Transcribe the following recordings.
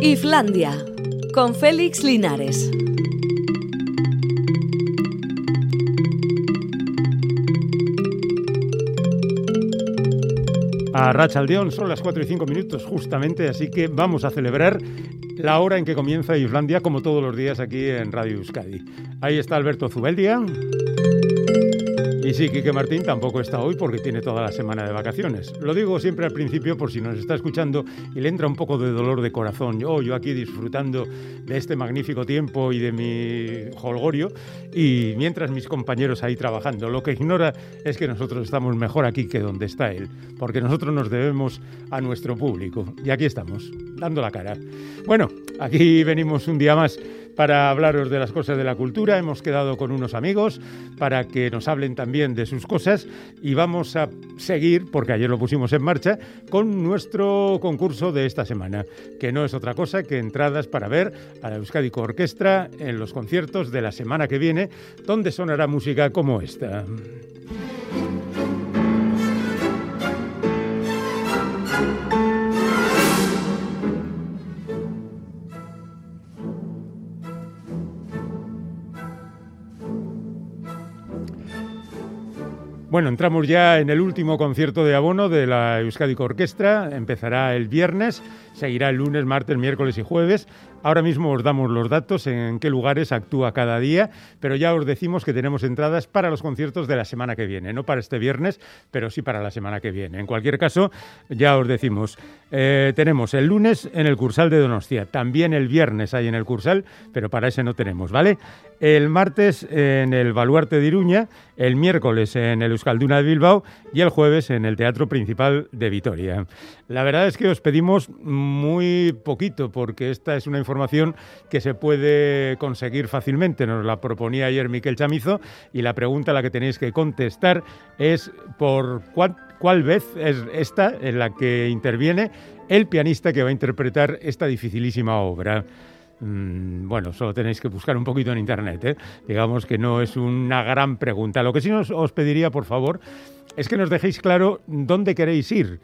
Islandia, con Félix Linares. A Rachaldeón son las 4 y 5 minutos justamente, así que vamos a celebrar la hora en que comienza Islandia, como todos los días aquí en Radio Euskadi. Ahí está Alberto Zubeldia. Y sí, Quique Martín tampoco está hoy porque tiene toda la semana de vacaciones. Lo digo siempre al principio por si nos está escuchando y le entra un poco de dolor de corazón. Yo, yo aquí disfrutando de este magnífico tiempo y de mi holgorio y mientras mis compañeros ahí trabajando. Lo que ignora es que nosotros estamos mejor aquí que donde está él, porque nosotros nos debemos a nuestro público. Y aquí estamos, dando la cara. Bueno, aquí venimos un día más para hablaros de las cosas de la cultura. Hemos quedado con unos amigos para que nos hablen también de sus cosas y vamos a seguir, porque ayer lo pusimos en marcha, con nuestro concurso de esta semana, que no es otra cosa que entradas para ver a la Euskadico Orquestra en los conciertos de la semana que viene, donde sonará música como esta. Bueno, entramos ya en el último concierto de abono de la Euskadico Orquestra. Empezará el viernes, seguirá el lunes, martes, miércoles y jueves. Ahora mismo os damos los datos en qué lugares actúa cada día, pero ya os decimos que tenemos entradas para los conciertos de la semana que viene, no para este viernes, pero sí para la semana que viene. En cualquier caso, ya os decimos, eh, tenemos el lunes en el Cursal de Donostia, también el viernes hay en el Cursal, pero para ese no tenemos, ¿vale? El martes en el Baluarte de Iruña, el miércoles en el Euskalduna de Bilbao y el jueves en el Teatro Principal de Vitoria. La verdad es que os pedimos muy poquito porque esta es una información que se puede conseguir fácilmente. Nos la proponía ayer Miquel Chamizo y la pregunta a la que tenéis que contestar es por cuál, cuál vez es esta en la que interviene el pianista que va a interpretar esta dificilísima obra. Mm, bueno, solo tenéis que buscar un poquito en internet. ¿eh? Digamos que no es una gran pregunta. Lo que sí os, os pediría, por favor, es que nos dejéis claro dónde queréis ir.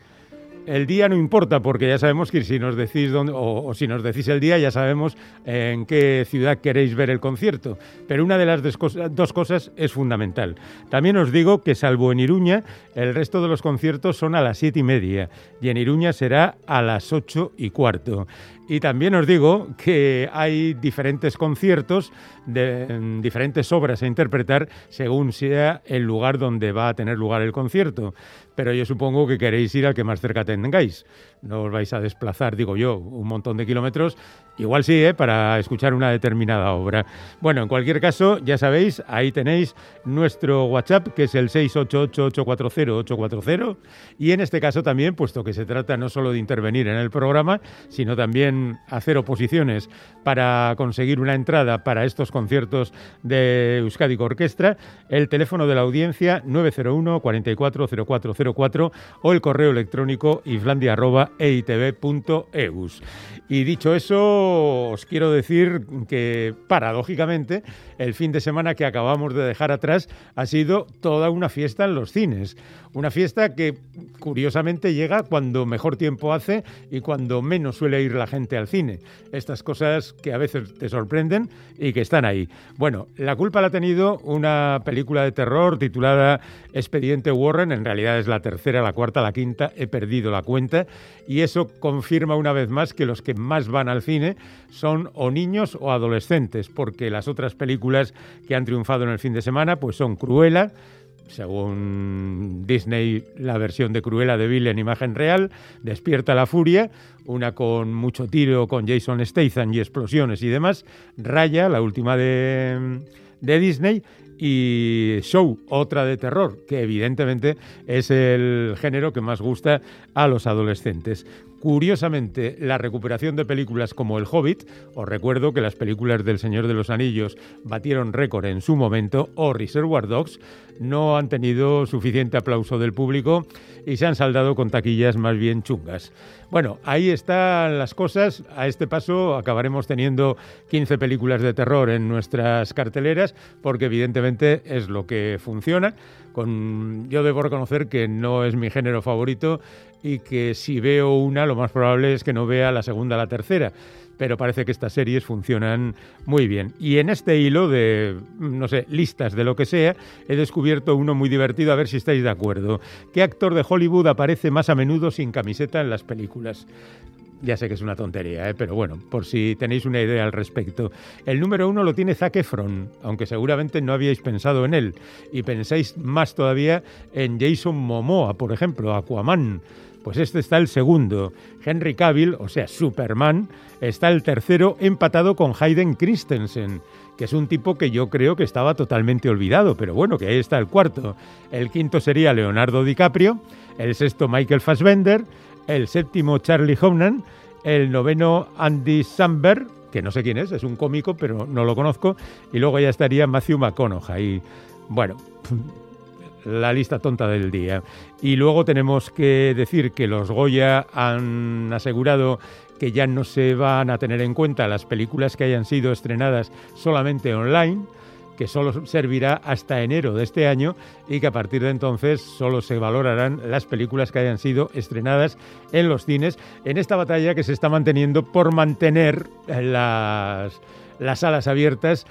El día no importa porque ya sabemos que si nos decís dónde, o, o, si nos decís el día ya sabemos en qué ciudad queréis ver el concierto. Pero una de las dos cosas es fundamental. También os digo que salvo en Iruña, el resto de los conciertos son a las siete y media y en Iruña será a las ocho y cuarto. Y también os digo que hay diferentes conciertos de diferentes obras a interpretar según sea el lugar donde va a tener lugar el concierto. Pero yo supongo que queréis ir al que más cerca tengáis. No os vais a desplazar, digo yo, un montón de kilómetros. Igual sí, ¿eh? para escuchar una determinada obra. Bueno, en cualquier caso, ya sabéis, ahí tenéis nuestro WhatsApp, que es el 688-840-840. Y en este caso también, puesto que se trata no solo de intervenir en el programa, sino también hacer oposiciones para conseguir una entrada para estos conciertos de Euskadi Orquestra, el teléfono de la audiencia 901 440404 o el correo electrónico islandia.eitv.eus. Y dicho eso, os quiero decir que paradójicamente el fin de semana que acabamos de dejar atrás ha sido toda una fiesta en los cines. Una fiesta que curiosamente llega cuando mejor tiempo hace y cuando menos suele ir la gente al cine. Estas cosas que a veces te sorprenden y que están ahí. Bueno, la culpa la ha tenido una película de terror titulada Expediente Warren. En realidad es la tercera, la cuarta, la quinta. He perdido la cuenta. Y eso confirma una vez más que los que más van al cine son o niños o adolescentes, porque las otras películas que han triunfado en el fin de semana pues son Cruella, según Disney, la versión de Cruella de Bill en imagen real, Despierta la Furia, una con mucho tiro con Jason Statham y explosiones y demás, Raya, la última de, de Disney, y Show, otra de terror, que evidentemente es el género que más gusta a los adolescentes. Curiosamente, la recuperación de películas como El Hobbit, os recuerdo que las películas del Señor de los Anillos batieron récord en su momento, o Reservoir Dogs, no han tenido suficiente aplauso del público y se han saldado con taquillas más bien chungas. Bueno, ahí están las cosas. A este paso acabaremos teniendo 15 películas de terror en nuestras carteleras, porque evidentemente es lo que funciona. Con, yo debo reconocer que no es mi género favorito y que si veo una, lo más probable es que no vea la segunda o la tercera pero parece que estas series funcionan muy bien. Y en este hilo de, no sé, listas de lo que sea, he descubierto uno muy divertido, a ver si estáis de acuerdo. ¿Qué actor de Hollywood aparece más a menudo sin camiseta en las películas? Ya sé que es una tontería, ¿eh? pero bueno, por si tenéis una idea al respecto. El número uno lo tiene Zac Efron, aunque seguramente no habíais pensado en él. Y pensáis más todavía en Jason Momoa, por ejemplo, Aquaman. Pues este está el segundo. Henry Cavill, o sea, Superman, está el tercero empatado con Hayden Christensen, que es un tipo que yo creo que estaba totalmente olvidado, pero bueno, que ahí está el cuarto. El quinto sería Leonardo DiCaprio, el sexto Michael Fassbender, el séptimo Charlie Hunnam, el noveno Andy Samberg, que no sé quién es, es un cómico, pero no lo conozco, y luego ya estaría Matthew McConaughey. Bueno, la lista tonta del día. Y luego tenemos que decir que los Goya han asegurado que ya no se van a tener en cuenta las películas que hayan sido estrenadas solamente online que solo servirá hasta enero de este año y que a partir de entonces solo se valorarán las películas que hayan sido estrenadas en los cines en esta batalla que se está manteniendo por mantener las, las salas abiertas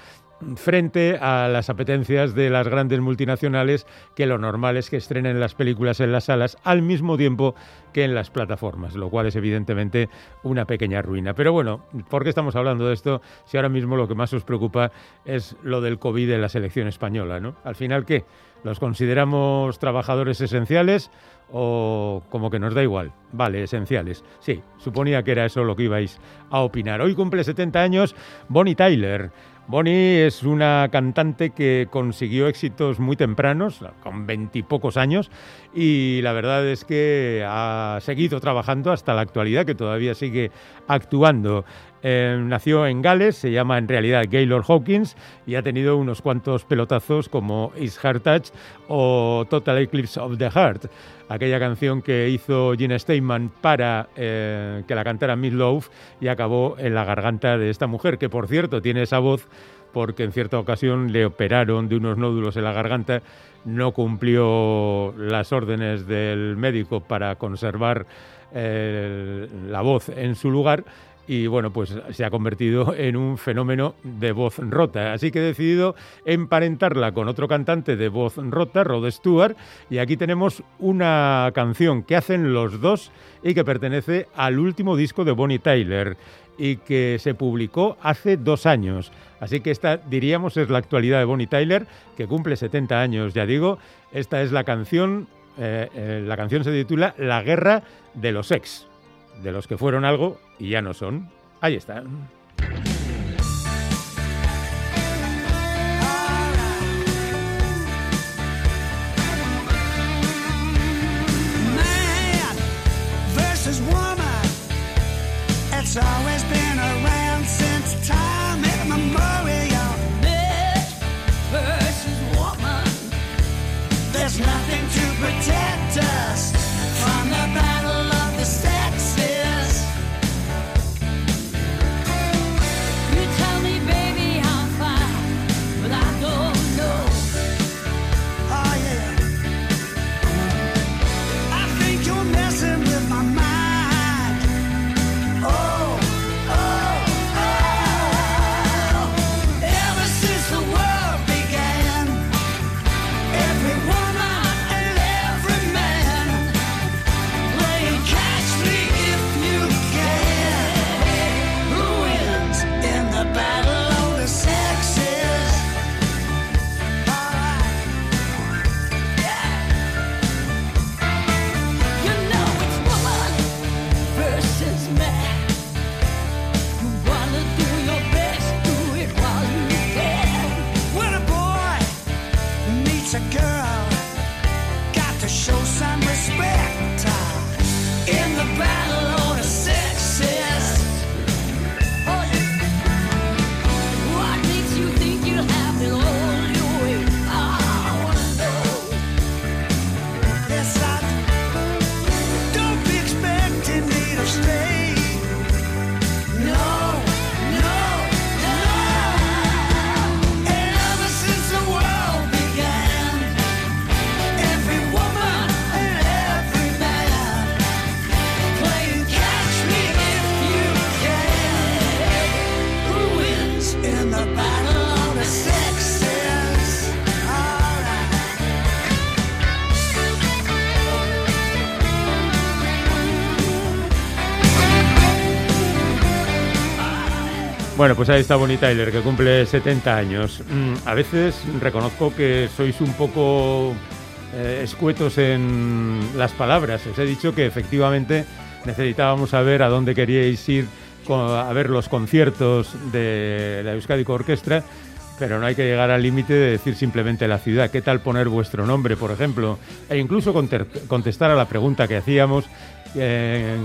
frente a las apetencias de las grandes multinacionales que lo normal es que estrenen las películas en las salas al mismo tiempo que en las plataformas, lo cual es evidentemente una pequeña ruina. Pero bueno, ¿por qué estamos hablando de esto si ahora mismo lo que más os preocupa es lo del COVID en la selección española? Al final, ¿qué? ¿Los consideramos trabajadores esenciales o como que nos da igual? Vale, esenciales. Sí, suponía que era eso lo que ibais a opinar. Hoy cumple 70 años Bonnie Tyler. Bonnie es una cantante que consiguió éxitos muy tempranos, con veintipocos años, y la verdad es que ha seguido trabajando hasta la actualidad, que todavía sigue actuando. Eh, nació en Gales, se llama en realidad Gaylord Hawkins y ha tenido unos cuantos pelotazos como Is Heart Touch o Total Eclipse of the Heart, aquella canción que hizo Gene Steinman para eh, que la cantara Love y acabó en la garganta de esta mujer, que por cierto tiene esa voz porque en cierta ocasión le operaron de unos nódulos en la garganta, no cumplió las órdenes del médico para conservar eh, la voz en su lugar y bueno, pues se ha convertido en un fenómeno de voz rota. Así que he decidido emparentarla con otro cantante de voz rota, Rod Stewart, y aquí tenemos una canción que hacen los dos y que pertenece al último disco de Bonnie Tyler y que se publicó hace dos años. Así que esta, diríamos, es la actualidad de Bonnie Tyler, que cumple 70 años, ya digo. Esta es la canción, eh, eh, la canción se titula La Guerra de los Ex de los que fueron algo y ya no son. Ahí están. Bueno, pues ahí está Bonnie Tyler, que cumple 70 años. Mm, a veces reconozco que sois un poco eh, escuetos en las palabras. Os he dicho que efectivamente necesitábamos saber a dónde queríais ir a ver los conciertos de la Euskadi Orquestra, pero no hay que llegar al límite de decir simplemente la ciudad. ¿Qué tal poner vuestro nombre, por ejemplo? E incluso contestar a la pregunta que hacíamos, eh,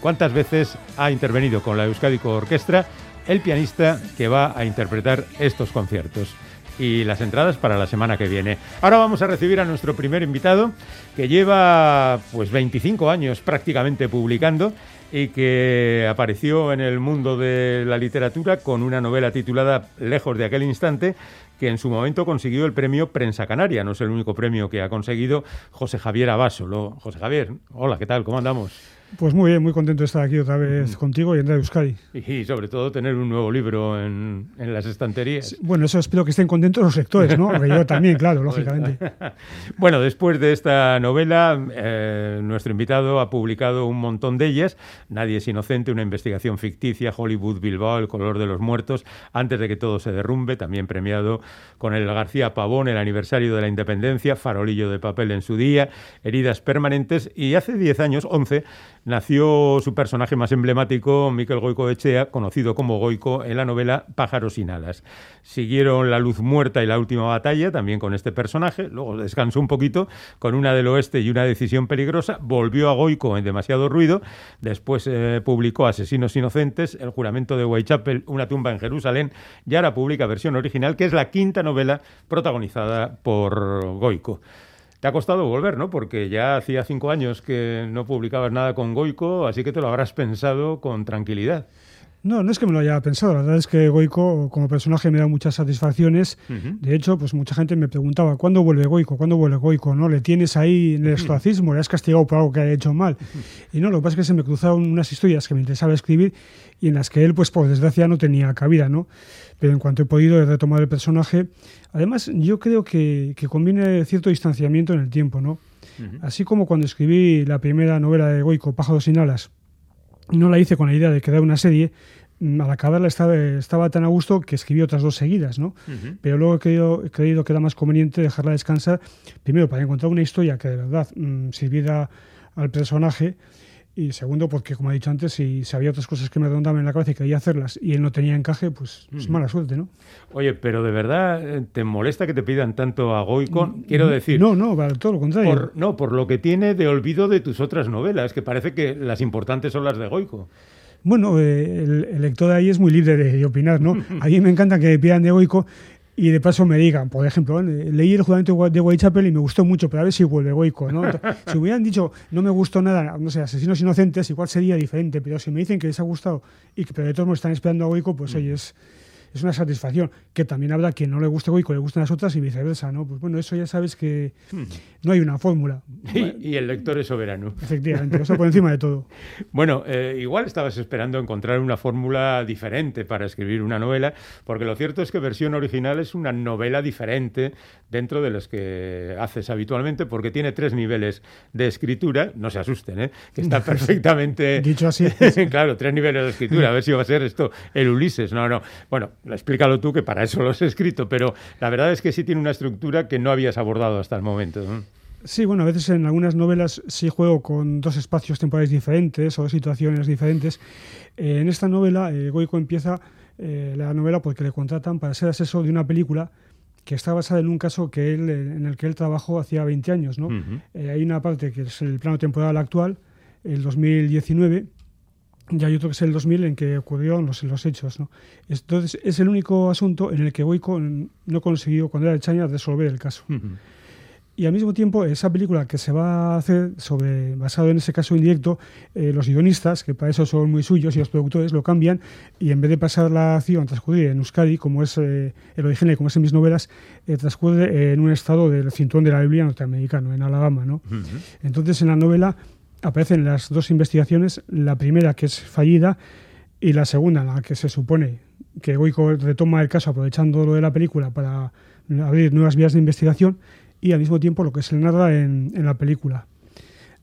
¿cuántas veces ha intervenido con la Euskadi Orquestra el pianista que va a interpretar estos conciertos? y las entradas para la semana que viene. Ahora vamos a recibir a nuestro primer invitado que lleva pues 25 años prácticamente publicando y que apareció en el mundo de la literatura con una novela titulada Lejos de aquel instante, que en su momento consiguió el premio Prensa Canaria. No es el único premio que ha conseguido José Javier Abasolo. José Javier, hola, ¿qué tal? ¿Cómo andamos? Pues muy bien, muy contento de estar aquí otra vez mm. contigo y en Radio Euskadi. Y sobre todo tener un nuevo libro en, las estanterías. bueno, eso espero que estén contentos los lectores, ¿no? yo también, claro, lógicamente. bueno, después de esta novela, eh, nuestro invitado ha publicado un montón de ellas. Nadie es inocente, una investigación ficticia, Hollywood Bilbao, El color de los muertos, antes de que todo se derrumbe, también premiado con el García Pavón, el aniversario de la independencia, Farolillo de papel en su día, Heridas permanentes y hace 10 años, 11, nació su personaje más emblemático, Miquel Goico Echea, conocido como Goico en la novela Pájaros sin alas. Siguieron La luz muerta y La última batalla, también con este personaje, luego descansó un poquito con una del oeste y una decisión peligrosa, volvió a Goico en demasiado ruido, después eh, publicó Asesinos inocentes, El juramento de Whitechapel, Una tumba en Jerusalén, y ahora publica versión original, que es la quinta novela protagonizada por Goico. Ha costado volver, ¿no? Porque ya hacía cinco años que no publicabas nada con Goico, así que te lo habrás pensado con tranquilidad. No, no es que me lo haya pensado. La verdad es que Goico, como personaje, me da muchas satisfacciones. De hecho, pues mucha gente me preguntaba, ¿cuándo vuelve Goico? ¿Cuándo vuelve Goico? ¿No? ¿Le tienes ahí en el estoicismo? ¿Le has castigado por algo que haya hecho mal? Y no, lo que pasa es que se me cruzaron unas historias que me interesaba escribir y en las que él, pues por desgracia, no tenía cabida, ¿no? Pero en cuanto he podido, he retomado el personaje. Además, yo creo que, que conviene cierto distanciamiento en el tiempo, ¿no? Así como cuando escribí la primera novela de Goico, Pájaros sin alas, no la hice con la idea de crear una serie, mm, al acabarla estaba, estaba tan a gusto que escribí otras dos seguidas, ¿no? Pero luego he creído, he creído, que era más conveniente dejarla descansar, primero para encontrar una historia que de verdad mm, sirviera al personaje y segundo, porque como he dicho antes, si, había otras cosas que me rondaban en la cabeza y quería hacerlas y él no tenía encaje, pues es mala suerte, ¿no? Oye, pero de verdad, eh, ¿te molesta que te pidan tanto a Goico? Mm, Quiero decir... No, no, todo lo contrario. no, por lo que tiene de olvido de tus otras novelas, que parece que las importantes son las de Goico. Bueno, eh, el, lector de ahí es muy libre de, de opinar, ¿no? A mí me encanta que me pidan de Goico y de paso me digan, por ejemplo, leí el juramento de Whitechapel y me gustó mucho, pero a ver si vuelve Goico, ¿no? si hubieran dicho no me gustó nada, no sé, Asesinos Inocentes, igual sería diferente, pero si me dicen que les ha gustado y que pero de todos modos están esperando a Goico, pues oye, es, es una satisfacción. Que también habrá quien no le guste Goico, le gustan las otras y viceversa, ¿no? Pues bueno, eso ya sabes que hmm. no hay una fórmula. Y, el lector es soberano. Efectivamente, eso por encima de todo. Bueno, eh, igual estabas esperando encontrar una fórmula diferente para escribir una novela, porque lo cierto es que versión original es una novela diferente dentro de las que haces habitualmente, porque tiene tres niveles de escritura, no se asusten, ¿eh? que está perfectamente... Dicho así. claro, tres niveles de escritura, a ver si va a ser esto el Ulises. No, no. Bueno, explícalo tú, que para eso lo has escrito, pero la verdad es que sí tiene una estructura que no habías abordado hasta el momento. Sí, bueno, a veces en algunas novelas sí juego con dos espacios temporales diferentes o dos situaciones diferentes. Eh, en esta novela, eh, Goico empieza eh, la novela porque le contratan para ser asesor de una película que está basada en un caso que él, en el que él trabajó hacía 20 años. ¿no? hay una parte que es el plano temporal actual, el 2019, y hay otro que es el 2000 en que ocurrieron los, los hechos. ¿no? Entonces, es el único asunto en el que Goico no consiguió, cuando era el Chaña, resolver el caso. Y al mismo tiempo, esa película que se va a hacer sobre basado en ese caso indirecto, eh, los guionistas, que para eso son muy suyos, y los productores lo cambian, y en vez de pasar la acción transcurrir en Euskadi, como es eh, el origen y como es en mis novelas, eh, transcurre en un estado del cinturón de la Biblia norteamericano, en Alabama. ¿no? Entonces, en la novela aparecen las dos investigaciones, la primera que es fallida y la segunda, la que se supone que Goico retoma el caso aprovechando lo de la película para abrir nuevas vías de investigación y al mismo tiempo lo que se narra en, en la película.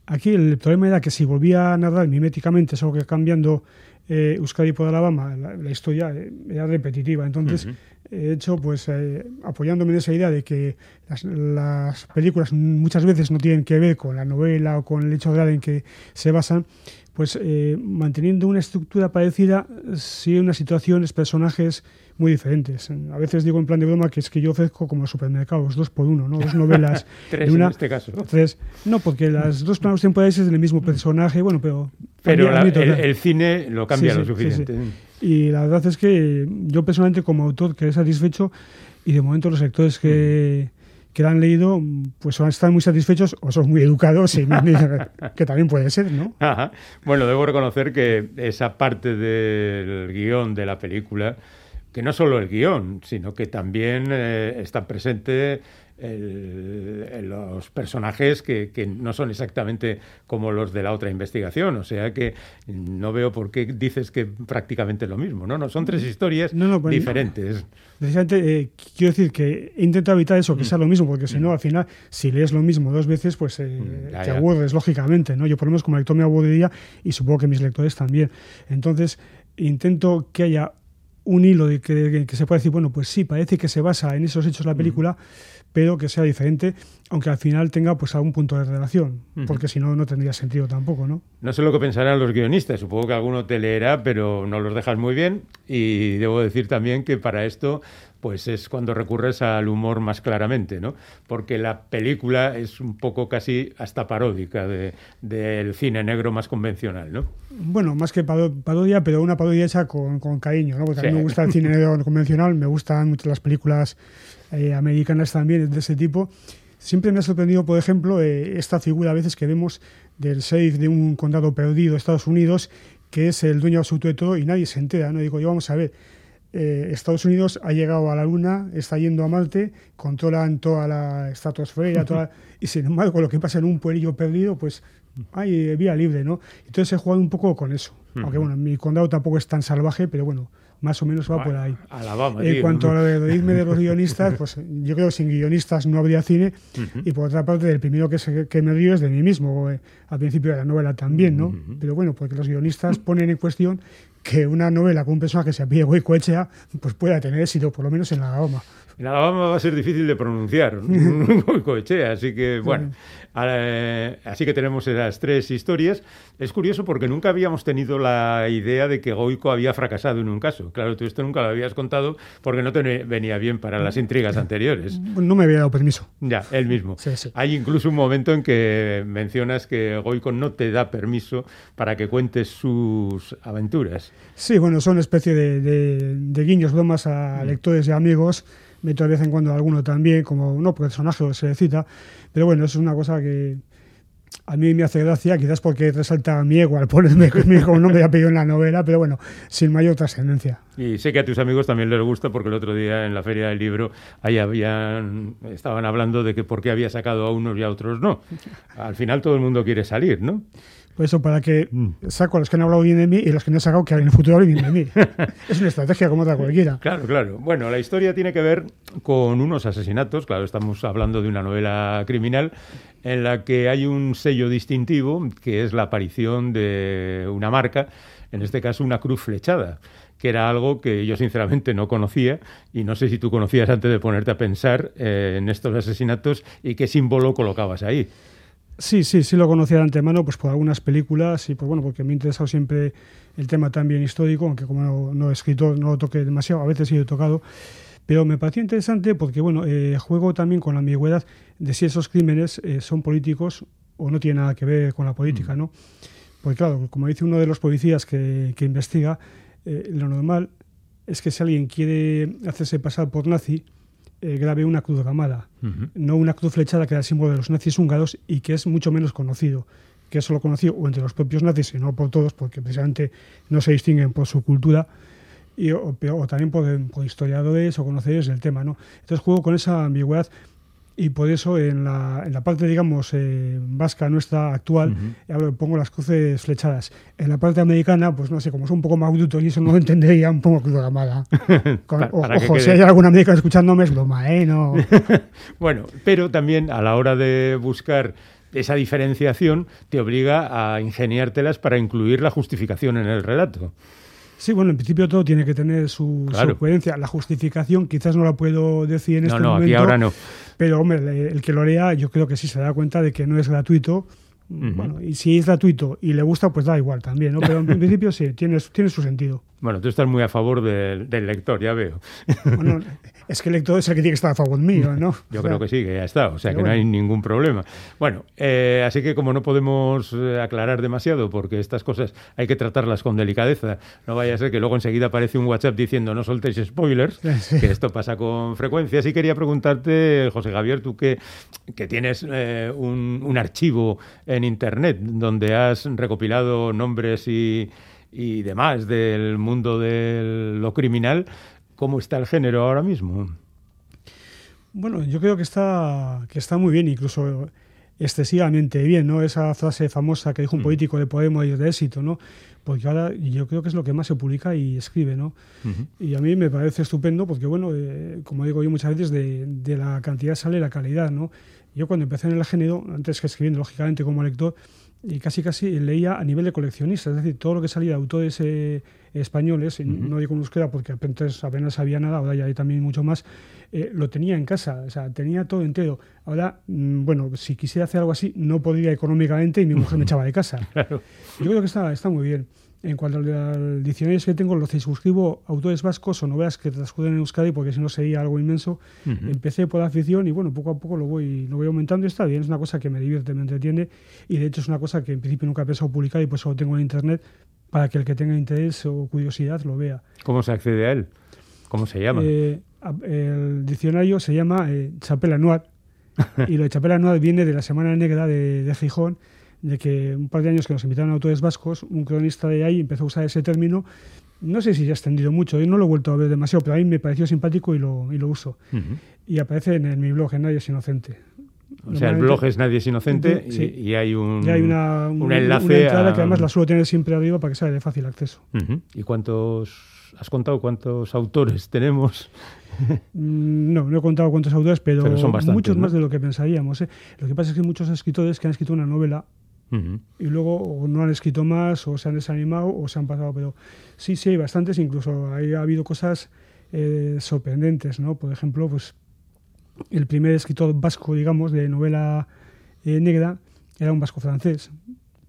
Aquí el problema era que si volvía a narrar miméticamente, solo que cambiando eh, Euskadi por Alabama, la, historia eh, era repetitiva. Entonces, he hecho, pues, eh, apoyándome en esa idea de que las, películas muchas veces no tienen que ver con la novela o con el hecho real en que se basan, pues manteniendo una estructura parecida, sí unas situaciones, personajes muy diferentes. A veces digo en plan de broma que es que yo ofrezco como supermercados, dos por uno, ¿no? Dos novelas. tres en este caso. Tres. No, porque las dos planos temporales es del mismo personaje, bueno, pero... Pero el, cine lo cambia lo suficiente. y la verdad es que yo personalmente como autor quedé satisfecho y de momento los lectores que... que la han leído, pues están muy satisfechos o son muy educados, y que también puede ser, ¿no? Bueno, debo reconocer que esa parte del guion de la película que no solo el guion, sino que también eh, están presentes los personajes que, no son exactamente como los de la otra investigación. O sea que no veo por qué dices que prácticamente lo mismo. No, no, son tres historias pues, diferentes. Precisamente eh, quiero decir que intento evitar eso, que sea lo mismo, porque si no, mm. al final, si lees lo mismo dos veces, pues eh, mm, te aburres, lógicamente. ¿no? Yo por lo menos como lector me aburriría y supongo que mis lectores también. Entonces, intento que haya un hilo de que, se puede decir, bueno, pues sí, parece que se basa en esos hechos la película, pero que sea diferente, aunque al final tenga pues algún punto de relación, porque si no, no tendría sentido tampoco, ¿no? No sé lo que pensarán los guionistas, supongo que alguno te leerá, pero no los dejas muy bien, y debo decir también que para esto pues es cuando recurres al humor más claramente, ¿no? Porque la película es un poco casi hasta paródica del cine negro más convencional, ¿no? Bueno, más que parodia, pero una parodia hecha con, cariño, ¿no? Porque a mí me gusta el cine negro convencional, me gustan mucho las películas eh, americanas también de ese tipo. Siempre me ha sorprendido, por ejemplo, eh, esta figura a veces que vemos del sheriff de un condado perdido Estados Unidos, que es el dueño absoluto de todo y nadie se entera, ¿no? Digo, yo vamos a ver, eh, Estados Unidos ha llegado a la Luna, está yendo a Marte, controlan toda la estratosfera, toda, y sin embargo lo que pasa en un pueblillo perdido, pues hay vía libre, ¿no? Entonces he jugado un poco con eso. Aunque bueno, mi condado tampoco es tan salvaje, pero bueno, más o menos va por ahí. en cuanto a lo de irme de los guionistas, pues yo creo que sin guionistas no habría cine. Y por otra parte, el primero que, que me río es de mí mismo, eh, al principio de la novela también, ¿no? Pero bueno, porque los guionistas ponen en cuestión que una novela con un personaje que se apelle Goicoechea pues pueda tener éxito, por lo menos en la goma. En Alabama va a ser difícil de pronunciar, Goicoechea, así que bueno, eh, así que tenemos esas tres historias. Es curioso porque nunca habíamos tenido la idea de que Goico había fracasado en un caso. Claro, tú esto nunca lo habías contado porque no te venía bien para las intrigas anteriores. No me había dado permiso. Ya, él mismo. Hay incluso un momento en que mencionas que Goico no te da permiso para que cuentes sus aventuras. Sí, bueno, son una especie de, guiños, bromas a mm. lectores y amigos meto de vez en cuando alguno también, como no personaje se cita, pero bueno, eso es una cosa que a mí me hace gracia, quizás porque resalta mi ego al ponerme como nombre y apellido en la novela, pero bueno, sin mayor trascendencia. Y sé que a tus amigos también les gusta, porque el otro día en la Feria del Libro habían, estaban hablando de que por qué había sacado a unos y a otros no. Al final todo el mundo quiere salir, ¿no? Pues eso, para que mm. saco a los que han hablado bien de mí y los que no he sacado que en el futuro hablen bien de mí. es una estrategia como otra cualquiera. Claro, claro. Bueno, la historia tiene que ver con unos asesinatos. Claro, estamos hablando de una novela criminal en la que hay un sello distintivo que es la aparición de una marca, en este caso una cruz flechada que era algo que yo sinceramente no conocía y no sé si tú conocías antes de ponerte a pensar eh, en estos asesinatos y qué símbolo colocabas ahí. Sí, sí, sí lo conocía de antemano, pues por algunas películas y pues bueno, porque me ha interesado siempre el tema también histórico, aunque como no, he escrito, no lo toqué demasiado, a veces sí he tocado, pero me pareció interesante porque bueno, eh, juego también con la ambigüedad de si esos crímenes eh, son políticos o no tienen nada que ver con la política, mm. ¿no? Porque claro, como dice uno de los policías que, que investiga, eh, lo normal es que si alguien quiere hacerse pasar por nazi, eh, grave una cruz gamada, no una cruz flechada que era el símbolo de los nazis húngaros y que es mucho menos conocido, que es solo conocido o entre los propios nazis y no por todos, porque precisamente no se distinguen por su cultura, y, o, también por, por, historiadores o conocedores del tema. ¿no? Entonces juego con esa ambigüedad y por eso en la, en la parte, digamos, eh, vasca nuestra actual, pongo las cruces flechadas. En la parte americana, pues no sé, como son un poco más brutos y eso no lo entendería, un poco cruz gamada. ojo, si hay algún americano escuchándome es broma, ¿eh? No. bueno, pero también a la hora de buscar esa diferenciación te obliga a ingeniártelas para incluir la justificación en el relato. Sí, bueno, en principio todo tiene que tener su, coherencia. La justificación quizás no la puedo decir en este momento. No, aquí ahora no. Pero, hombre, el que lo lea yo creo que sí se da cuenta de que no es gratuito bueno, y si es gratuito y le gusta, pues da igual también, ¿no? Pero en principio sí, tiene, tiene su sentido. Bueno, tú estás muy a favor del, lector, ya veo. Bueno, es que el lector es el que tiene que estar a favor mío, ¿no? Yo creo que sí, que ya está, o sea que no hay ningún problema. Bueno, eh, así que como no podemos eh, aclarar demasiado, porque estas cosas hay que tratarlas con delicadeza, no vaya a ser que luego enseguida aparece un WhatsApp diciendo no soltéis spoilers, que esto pasa con frecuencia. Sí quería preguntarte, José Javier, tú que, que tienes eh, un, un archivo en Internet donde has recopilado nombres y y demás del mundo de lo criminal, ¿cómo está el género ahora mismo? Bueno, yo creo que está, que está muy bien, incluso excesivamente bien, ¿no? Esa frase famosa que dijo un mm. político de Podemos y de éxito, ¿no? Porque ahora yo creo que es lo que más se publica y escribe, ¿no? Y a mí me parece estupendo porque, bueno, eh, como digo yo muchas veces, de, de, la cantidad sale la calidad, ¿no? Yo cuando empecé en el género, antes que escribiendo, lógicamente, como lector, y casi casi leía a nivel de coleccionista, es decir, todo lo que salía de autores eh, españoles, no digo en euskera porque apenas, apenas sabía nada, ahora ya hay también mucho más, eh, lo tenía en casa, o sea, tenía todo entero. Ahora, mm, bueno, si quisiera hacer algo así, no podría económicamente y mi mujer me echaba de casa. Yo creo que está, está muy bien. En cuanto al, diccionario que tengo, lo suscribo autores vascos o novelas que transcurren en Euskadi, porque si no sería algo inmenso. Empecé por la afición y bueno, poco a poco lo voy, lo voy aumentando y está bien. Es una cosa que me divierte, me entretiene y de hecho es una cosa que en principio nunca he pensado publicar y pues solo tengo en internet para que el que tenga interés o curiosidad lo vea. ¿Cómo se accede a él? ¿Cómo se llama? Eh, el diccionario se llama eh, Chapela Noir y lo de Chapela Noir viene de la Semana Negra de, de Gijón de que un par de años que nos invitaron a autores vascos, un cronista de ahí empezó a usar ese término. No sé si ya ha extendido mucho, yo no lo he vuelto a ver demasiado, pero a mí me pareció simpático y lo, y lo uso. Y aparece en, mi blog, en Nadie es Inocente. O sea, el blog es Nadie es Inocente y, hay un, hay una, enlace una entrada que además la suelo tener siempre arriba para que sea de fácil acceso. ¿Y cuántos, has contado cuántos autores tenemos? Mm, no, no he contado cuántos autores, pero, son muchos más de lo que pensaríamos. ¿eh? Lo que pasa es que hay muchos escritores que han escrito una novela y luego no han escrito más o se han desanimado o se han pasado, pero sí, sí hay bastantes, incluso ha habido cosas eh, sorprendentes, ¿no? Por ejemplo, pues el primer escritor vasco, digamos, de novela eh, negra era un vasco francés,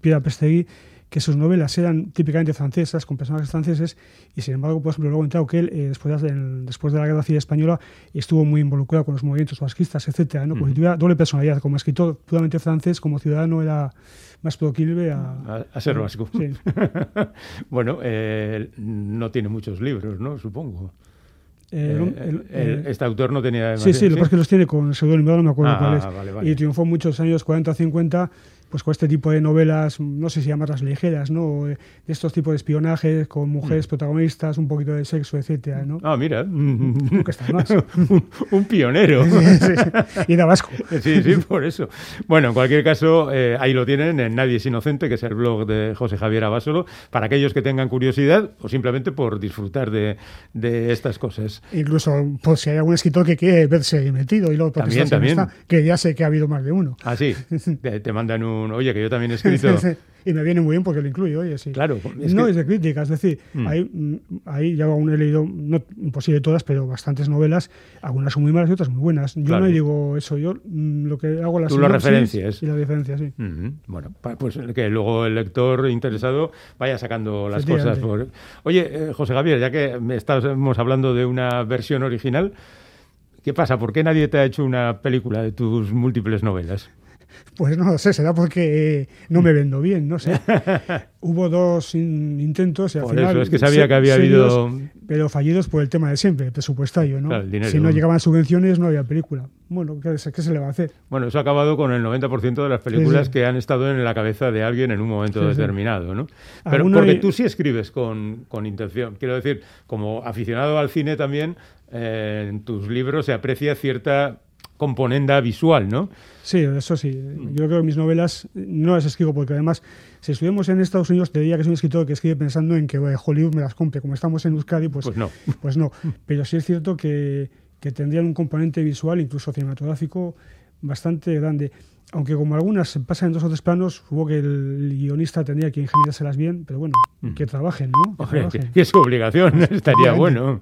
Pierre Pestegui, que sus novelas eran típicamente francesas, con personajes franceses, y sin embargo, por ejemplo, luego que él, eh, después, de, después de la Guerra Civil Española, estuvo muy involucrado con los movimientos vasquistas, etcétera, ¿no? Porque tuviera doble personalidad, como escritor puramente francés, como ciudadano era más proclive a, a, ser vasco. Sí. bueno, eh, no tiene muchos libros, ¿no? Supongo. Eh, este autor no tenía... Sí, sí, lo que pasa es que los tiene con pseudónimo, no me acuerdo ah, cuál es. Vale, vale. Y triunfó muchos años 40 o 50 pues con este tipo de novelas, no sé si llamarlas ligeras, ¿no? De estos tipos de espionaje con mujeres mm. protagonistas, un poquito de sexo, etcétera, ¿no? Ah, mira. Nunca está más. un, pionero. Y de vasco. sí, sí, por eso. Bueno, en cualquier caso, eh, ahí lo tienen en Nadie es Inocente, que es el blog de José Javier Abasolo, para aquellos que tengan curiosidad o simplemente por disfrutar de, de estas cosas. Incluso por si hay algún escritor que quiere verse metido y luego también, también. que ya sé que ha habido más de uno. Ah, sí. te mandan un oye, que yo también he escrito. y me viene muy bien porque lo incluyo, oye, sí. Claro. no es de crítica, es decir, mm. Mm, ahí, ya aún he leído, no imposible todas, pero bastantes novelas, algunas son muy malas y otras muy buenas. Yo no digo eso, yo mm, lo que hago las Tú lo referencias. Y la diferencia, sí. Bueno, pues que luego el lector interesado vaya sacando las cosas. Oye, eh, José Javier, ya que estamos hablando de una versión original, ¿Qué pasa? ¿Por qué nadie te ha hecho una película de tus múltiples novelas? Pues no lo sé, será porque no me vendo bien, no sé. Hubo dos intentos y al por final... Eso, es que sabía que había habido... Pero fallidos por el tema de siempre, presupuestario, ¿no? si no llegaban subvenciones no había película. Bueno, ¿qué, se le va a hacer? Bueno, eso ha acabado con el 90% de las películas que han estado en la cabeza de alguien en un momento determinado, ¿no? Pero porque tú sí escribes con, con intención. Quiero decir, como aficionado al cine también, eh, en tus libros se aprecia cierta componenda visual, ¿no? Sí, eso sí. Yo creo que mis novelas no las escribo porque además, si estuvimos en Estados Unidos, te diría que soy un escritor que escribe pensando en que Hollywood me las compre. Como estamos en Euskadi, pues, pues no. Pues no. Pero sí es cierto que, que tendrían un componente visual, incluso cinematográfico, bastante grande. Aunque como algunas se pasan en dos o tres planos, hubo que el guionista tendría que ingeniárselas bien, pero bueno, Mm. que trabajen, ¿no? Que trabajen. que es su obligación, estaría bueno.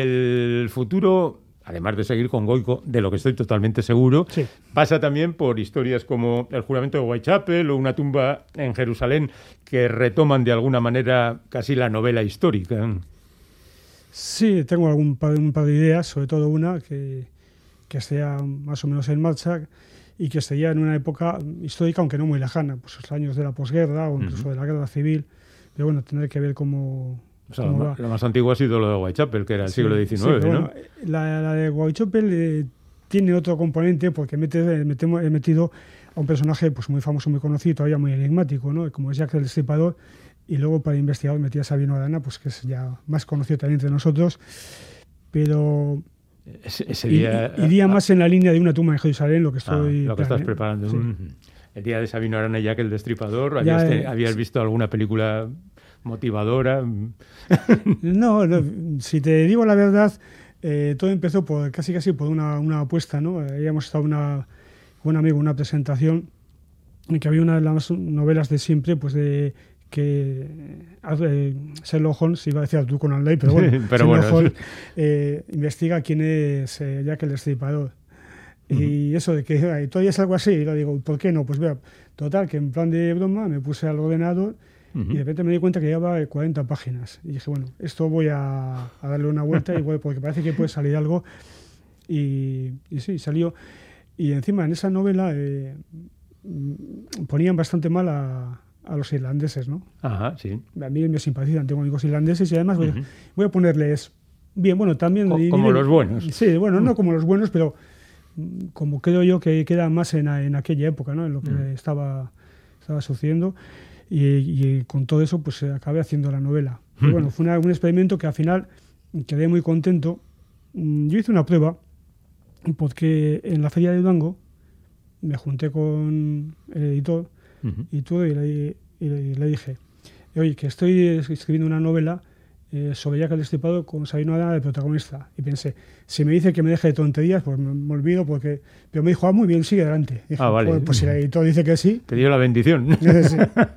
El futuro, además de seguir con Goico, de lo que estoy totalmente seguro, Sí. pasa también por historias como el juramento de Whitechapel o una tumba en Jerusalén que retoman de alguna manera casi la novela histórica. Sí, tengo algún par, un par de ideas, sobre todo una que, que esté más o menos en marcha y que esté ya en una época histórica, aunque no muy lejana, pues los años de la posguerra o incluso de la guerra civil. Pero bueno, tendré que ver cómo, O sea, más antiguo ha sido lo de Whitechapel, que era el Sí, siglo XIX, ¿no? bueno, la, la de Guaychopel eh, tiene otro componente porque mete, eh, he metido a un personaje pues muy famoso, muy conocido, todavía muy enigmático, ¿no? como es Jack el Destripador, y luego para investigar metí a Sabino Arana, pues que es ya más conocido también entre nosotros, pero Ese, día, i- iría más en la línea de una tumba en Jerusalén, lo que Ah, estoy... lo que estás preparando. Sí. Mm. El día de Sabino Arana y Jack el Destripador, Ya, ¿habías, te- eh, habías visto alguna película motivadora? No, no, si te digo la verdad, eh, todo empezó por casi casi por una, una apuesta, ¿no? Eh, Habíamos estado una, un amigo una presentación en que había una de las novelas de siempre, pues de que eh, Sherlock Holmes, iba a decir Arthur Conan Doyle, pero bueno, Pero Sherlock bueno, Holmes eh, investiga quién es eh, Jack el Destripador. Y eso de que todavía es algo así, y lo digo, ¿por qué no? Pues vea, total, que en plan de broma me puse al ordenador Ujú. y de repente me di cuenta que llevaba 40 páginas. Y dije, bueno, esto voy a, a darle una vuelta voy- porque parece que puede salir algo. Y, y sí, salió. Y encima en esa novela eh, mm, ponían bastante mal a, a los irlandeses, ¿no? Ajá, sí. A mí me simpatizan, tengo amigos irlandeses y además voy, Ujú. voy a ponerles bien, bueno, también... Co- como y- los buenos. Sí, bueno, no como los buenos, pero mm, como creo yo que queda más en, en aquella época, ¿no? En lo que Mm. estaba, estaba sucediendo. Y, y con todo eso, pues eh, acabé haciendo la novela. Y bueno, fue una- un experimento que al final quedé muy contento. Mm, Yo hice una prueba porque en la feria de Durango me junté con el editor y todo y le, y le dije, oye, que estoy escribiendo una novela eh, sobre Jack el Destripador con Sabino Arana de protagonista. Y pensé, si me dice que me deje de tonterías, pues me, me olvido porque... Pero me dijo, ah, muy bien, sigue adelante. Dije, Ah, vale. "Joder, Pues si el editor dice que sí... Te dio la bendición. sí.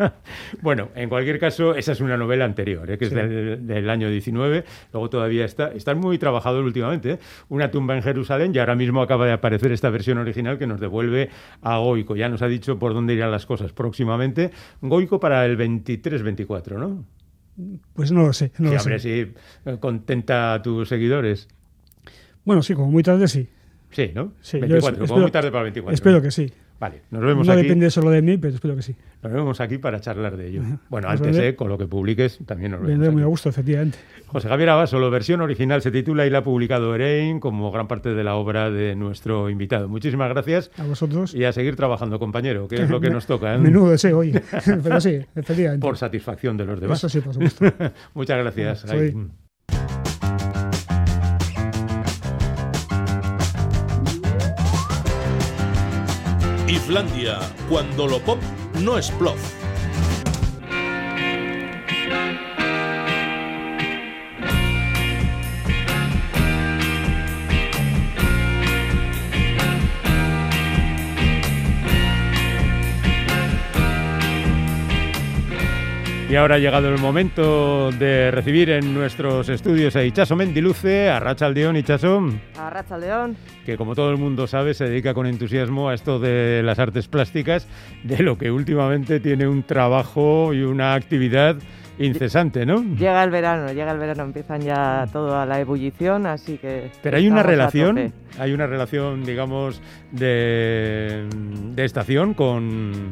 bueno, en cualquier caso, esa es una novela anterior, ¿eh? que es del, del año 19. Luego todavía está, está muy trabajador últimamente. ¿eh? Una tumba en Jerusalén y ahora mismo acaba de aparecer esta versión original que nos devuelve a Goico. Ya nos ha dicho por dónde irán las cosas próximamente. Goico para el 23-24, ¿no? Pues no lo sé. No Sí, lo hombre, sé. sí, eh, contenta a tus seguidores. Bueno, sí, como muy tarde sí. Sí, ¿no? Sí, yo 24, es- como espero- muy tarde para el 24. Espero que sí. Vale, nos vemos No aquí. depende solo de mí, pero espero que sí. Nos vemos aquí para charlar de ello. Bueno, antes, eh, con lo que publiques, también nos vemos. Vendré muy a gusto, efectivamente. José Javier Abaso, la versión original se titula y la ha publicado Erein como gran parte de la obra de nuestro invitado. Muchísimas gracias A vosotros. y a seguir trabajando, compañero, que es lo que nos toca, ¿eh? Menudo deseo, oye. pero sí, efectivamente. por satisfacción de los demás. Eso sí, por supuesto. Muchas gracias. Soy- Islandia, cuando lo pop no es plof. Y ahora ha llegado el momento de recibir en nuestros estudios a Ichaso Mendiluce, a Rachaldeón Ichaso, A Racha León. que como todo el mundo sabe se dedica con entusiasmo a esto de las artes plásticas, de lo que últimamente tiene un trabajo y una actividad incesante, ¿no? Llega el verano, llega el verano, empiezan ya toda la ebullición, así que. Pero hay una relación, hay una relación, digamos, de, de estación con,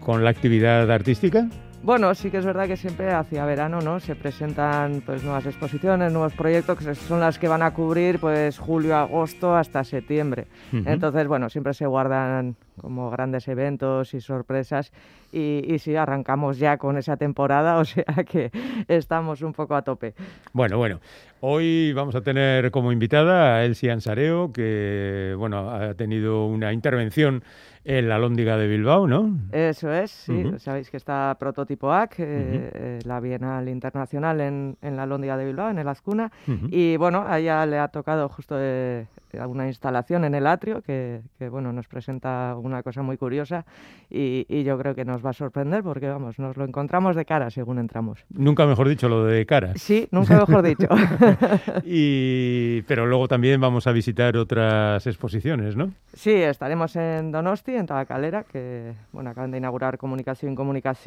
con la actividad artística. Bueno, sí que es verdad que siempre hacia verano, ¿no? Se presentan pues nuevas exposiciones, nuevos proyectos que son las que van a cubrir pues julio, agosto hasta septiembre. Entonces, bueno, siempre se guardan como grandes eventos y sorpresas y, y sí, arrancamos ya con esa temporada, o sea que estamos un poco a tope. Bueno, bueno. Hoy vamos a tener como invitada a Elsie Ansareo, que bueno, ha tenido una intervención en la Lóndiga de Bilbao, ¿no? Eso es, sí. Sabéis que está Prototipo AC, eh, eh, la Bienal Internacional en, en la Lóndiga de Bilbao, en el Azcuna. Y bueno, a ella le ha tocado justo eh, una instalación en el atrio que, bueno, nos presenta una cosa muy curiosa y, yo creo que nos va a sorprender porque, vamos, nos lo encontramos de cara según entramos. Nunca mejor dicho lo de cara. Sí, nunca mejor dicho. y, pero luego también vamos a visitar otras exposiciones, ¿no? Sí, estaremos en Donosti, en Tabacalera, que, bueno, acaban de inaugurar Comunicación Comunicación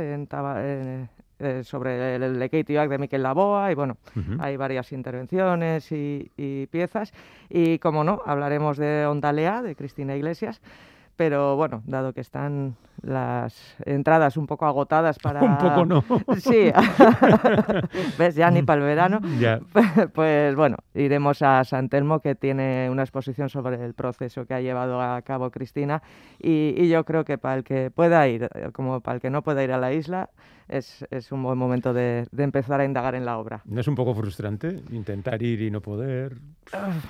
en, en, eh, sobre el, el de Miquel Laboa y bueno, hay varias intervenciones y, piezas. Y como no, hablaremos de Ondalea de Cristina Iglesias pero bueno, dado que están las entradas un poco agotadas para... Un poco no. Sí, ves, ya ni para el verano. Ya. Pues bueno, iremos a San Telmo, que tiene una exposición sobre el proceso que ha llevado a cabo Cristina, y, y yo creo que para el que pueda ir, como para el que no pueda ir a la isla, es, es un buen momento de, de, empezar a indagar en la obra. ¿No es un poco frustrante intentar ir y no poder?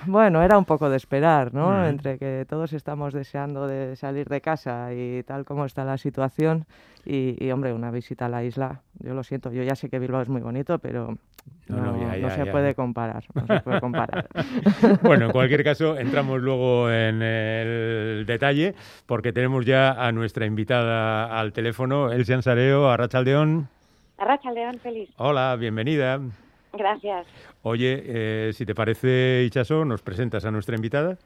Bueno, era un poco de esperar, ¿no? Mm. Entre que todos estamos deseando de salir de casa y tal como está la situación, y, hombre, una visita a la isla, yo lo siento, yo ya sé que Bilbao es muy bonito, pero no, se puede comparar. No se puede comparar. bueno, en cualquier caso, entramos luego en el detalle, porque tenemos ya a nuestra invitada al teléfono, Elsie Ansareo, a Rachaldeón. A Rachaldeón, feliz. Hola, bienvenida. Gracias. Oye, eh, si te parece, Ichaso, ¿nos presentas a nuestra invitada?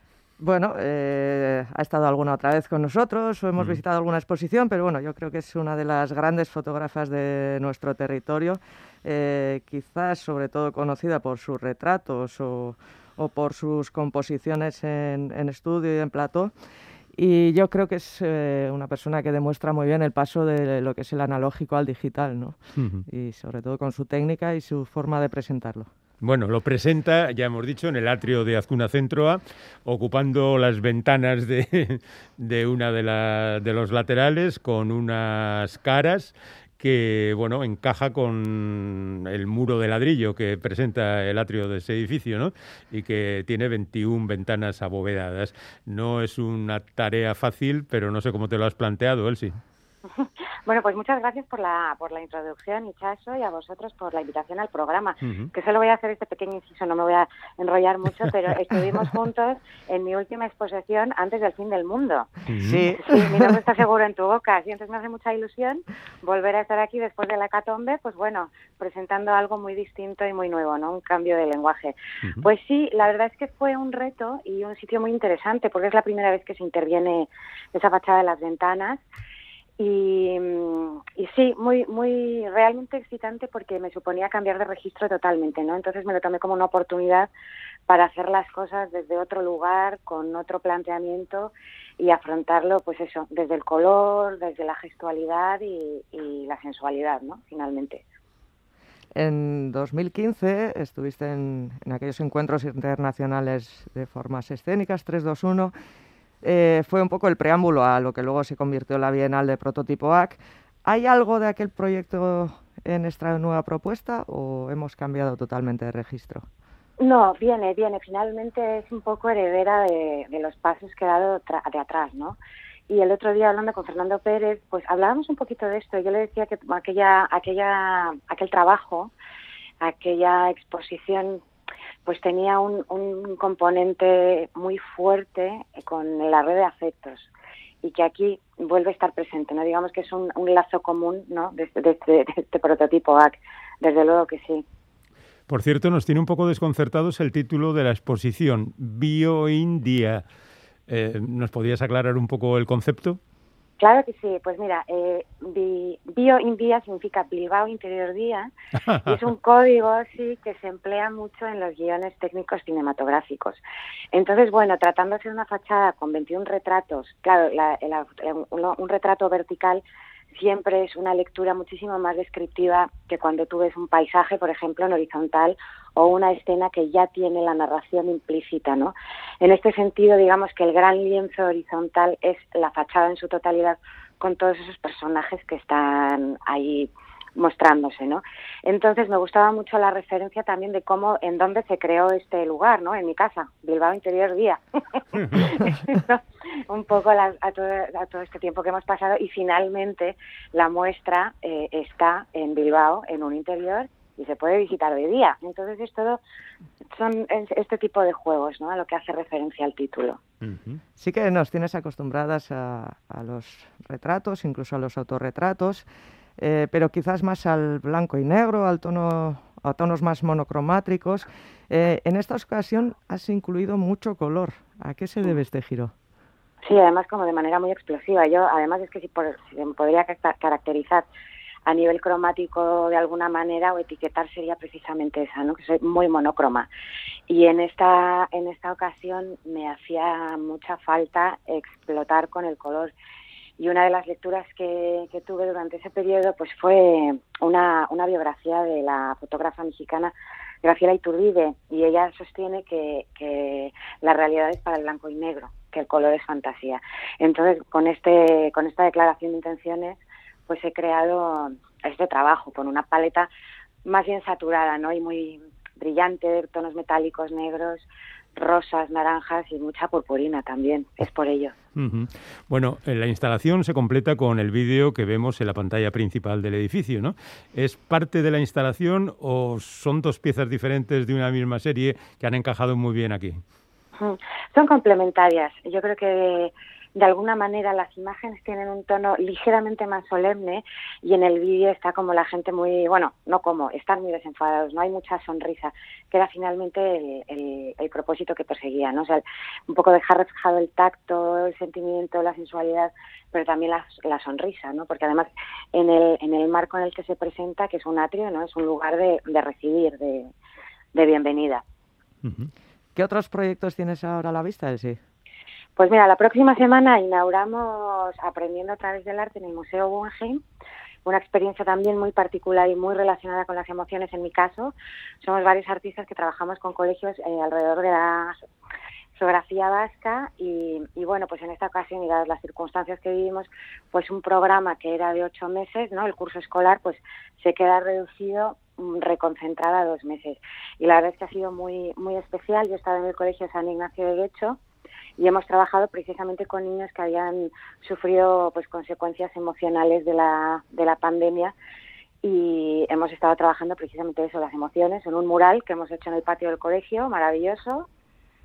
Bueno, eh, ha estado alguna otra vez con nosotros o hemos mm. visitado alguna exposición, pero bueno, yo creo que es una de las grandes fotógrafas de nuestro territorio, eh, quizás sobre todo conocida por sus retratos o, por sus composiciones en, estudio y en plató. Y yo creo que es eh, una persona que demuestra muy bien el paso de lo que es el analógico al digital, ¿no? Y sobre todo con su técnica y su forma de presentarlo. Bueno, lo presenta, ya hemos dicho, en el atrio de Azcuna Centroa, ocupando las ventanas de, de una de, de los laterales con unas caras que bueno encaja con el muro de ladrillo que presenta el atrio de ese edificio, ¿no? Y que tiene 21 ventanas abovedadas. No es una tarea fácil, pero no sé cómo te lo has planteado, Elsie. Bueno, pues muchas gracias por la, por la introducción, Ichaso, y a vosotros por la invitación al programa. Que solo voy a hacer este pequeño inciso, no me voy a enrollar mucho, pero estuvimos juntos en mi última exposición antes del fin del mundo. Sí. sí mi nombre está seguro en tu boca, y entonces me hace mucha ilusión volver a estar aquí después de la catombe, pues bueno, presentando algo muy distinto y muy nuevo, ¿no? Un cambio de lenguaje. Pues sí, la verdad es que fue un reto y un sitio muy interesante, porque es la primera vez que se interviene esa fachada de las ventanas. Y, y, sí, muy, muy realmente excitante porque me suponía cambiar de registro totalmente, ¿no? Entonces me lo tomé como una oportunidad para hacer las cosas desde otro lugar, con otro planteamiento y afrontarlo, pues eso, desde el color, desde la gestualidad y, y la sensualidad, ¿no? Finalmente. En 2015 estuviste en, en aquellos encuentros internacionales de formas escénicas 321 eh, fue un poco el preámbulo a lo que luego se convirtió en la Bienal de Prototipo AC. ¿Hay algo de aquel proyecto en esta nueva propuesta o hemos cambiado totalmente de registro? No, viene, viene. Finalmente es un poco heredera de, los pasos que ha dado de atrás, ¿no? Y el otro día hablando con Fernando Pérez, pues hablábamos un poquito de esto. Yo le decía que aquella, aquella, aquel trabajo, aquella exposición pues tenía un, un este muy fuerte con la red de afectos y que aquí vuelve a estar presente, ¿no? Digamos que es un, lazo común, ¿no? De, este prototipo AC, desde luego que sí. Por cierto, nos tiene un poco desconcertados el título de la exposición, Bioindia. Eh, ¿Nos podrías aclarar un poco el concepto? Claro que sí, pues mira, eh, Bio in Vía significa Bilbao Interior Día y es un código sí que se emplea mucho en los guiones técnicos cinematográficos. Entonces, bueno, tratándose de una fachada con 21 retratos, claro, un retrato vertical siempre es una lectura muchísimo más descriptiva que cuando tú ves un paisaje, por ejemplo, en horizontal o una escena que ya tiene la narración implícita, ¿no? En este sentido, digamos que el gran lienzo horizontal es la fachada en su totalidad con todos esos personajes que están ahí mostrándose, ¿no? Entonces me gustaba mucho la referencia también de cómo, en dónde se creó este lugar, ¿no? En mi casa, Bilbao Interior Día. Un poco a, todo, este tiempo que hemos pasado y finalmente la muestra eh, está en Bilbao, en un interior y se puede visitar de día. Entonces es todo, son este tipo de juegos, ¿no? A lo que hace referencia al título. Sí que nos tienes acostumbradas a, los retratos, incluso a los autorretratos, eh, pero quizás más al blanco y negro, al tono, a tonos más monocromáticos. Eh, en esta ocasión has incluido mucho color. ¿A qué se debe este giro? Sí, además como de manera muy explosiva. Yo, además es que si, por, si me podría caracterizar a nivel cromático de alguna manera o etiquetar sería precisamente esa, ¿no? que soy muy monocroma. Y en esta, en esta ocasión me hacía mucha falta explotar con el color. Y una de las lecturas que, que tuve durante ese periodo pues fue una, una biografía de la fotógrafa mexicana Graciela Iturbide y ella sostiene que, que la realidad es para el blanco y negro, que el color es fantasía. Entonces, con, este, con esta declaración de intenciones, pues he creado este trabajo con una paleta más bien saturada, ¿no? Y muy brillante, tonos metálicos negros, rosas, naranjas y mucha purpurina también. Es por ello. Bueno, la instalación se completa con el vídeo que vemos en la pantalla principal del edificio, ¿no? ¿Es parte de la instalación o son dos piezas diferentes de una misma serie que han encajado muy bien aquí? Son complementarias. Yo creo que de alguna manera las imágenes tienen un tono ligeramente más solemne y en el vídeo está como la gente muy, bueno, no como, están muy desenfadados, no hay mucha sonrisa, que era finalmente el, propósito que perseguía, ¿no? O sea, un poco dejar reflejado el tacto, el sentimiento, la sensualidad, pero también la, la sonrisa, ¿no? Porque además en el, en el marco en el que se presenta, que es un atrio, ¿no? Es un lugar de, de recibir, de, de bienvenida. ¿Qué otros proyectos tienes ahora a la vista, Elsie? Pues mira, la próxima semana inauguramos Aprendiendo a través del arte en el Museo Guggenheim, una experiencia también muy particular y muy relacionada con las emociones en mi caso. Somos varios artistas que trabajamos con colegios eh, alrededor de la geografía vasca y, bueno, pues en esta ocasión y dadas las circunstancias que vivimos, pues un programa que era de ocho meses, ¿no? El curso escolar pues se queda reducido mm, reconcentrado a dos meses. Y la verdad es que ha sido muy, muy especial. Yo he estado en el Colegio San Ignacio de Guecho y hemos trabajado precisamente con niños que habían sufrido pues consecuencias emocionales de la, de la pandemia y hemos estado trabajando precisamente eso, las emociones, en un mural que hemos hecho en el patio del colegio, maravilloso,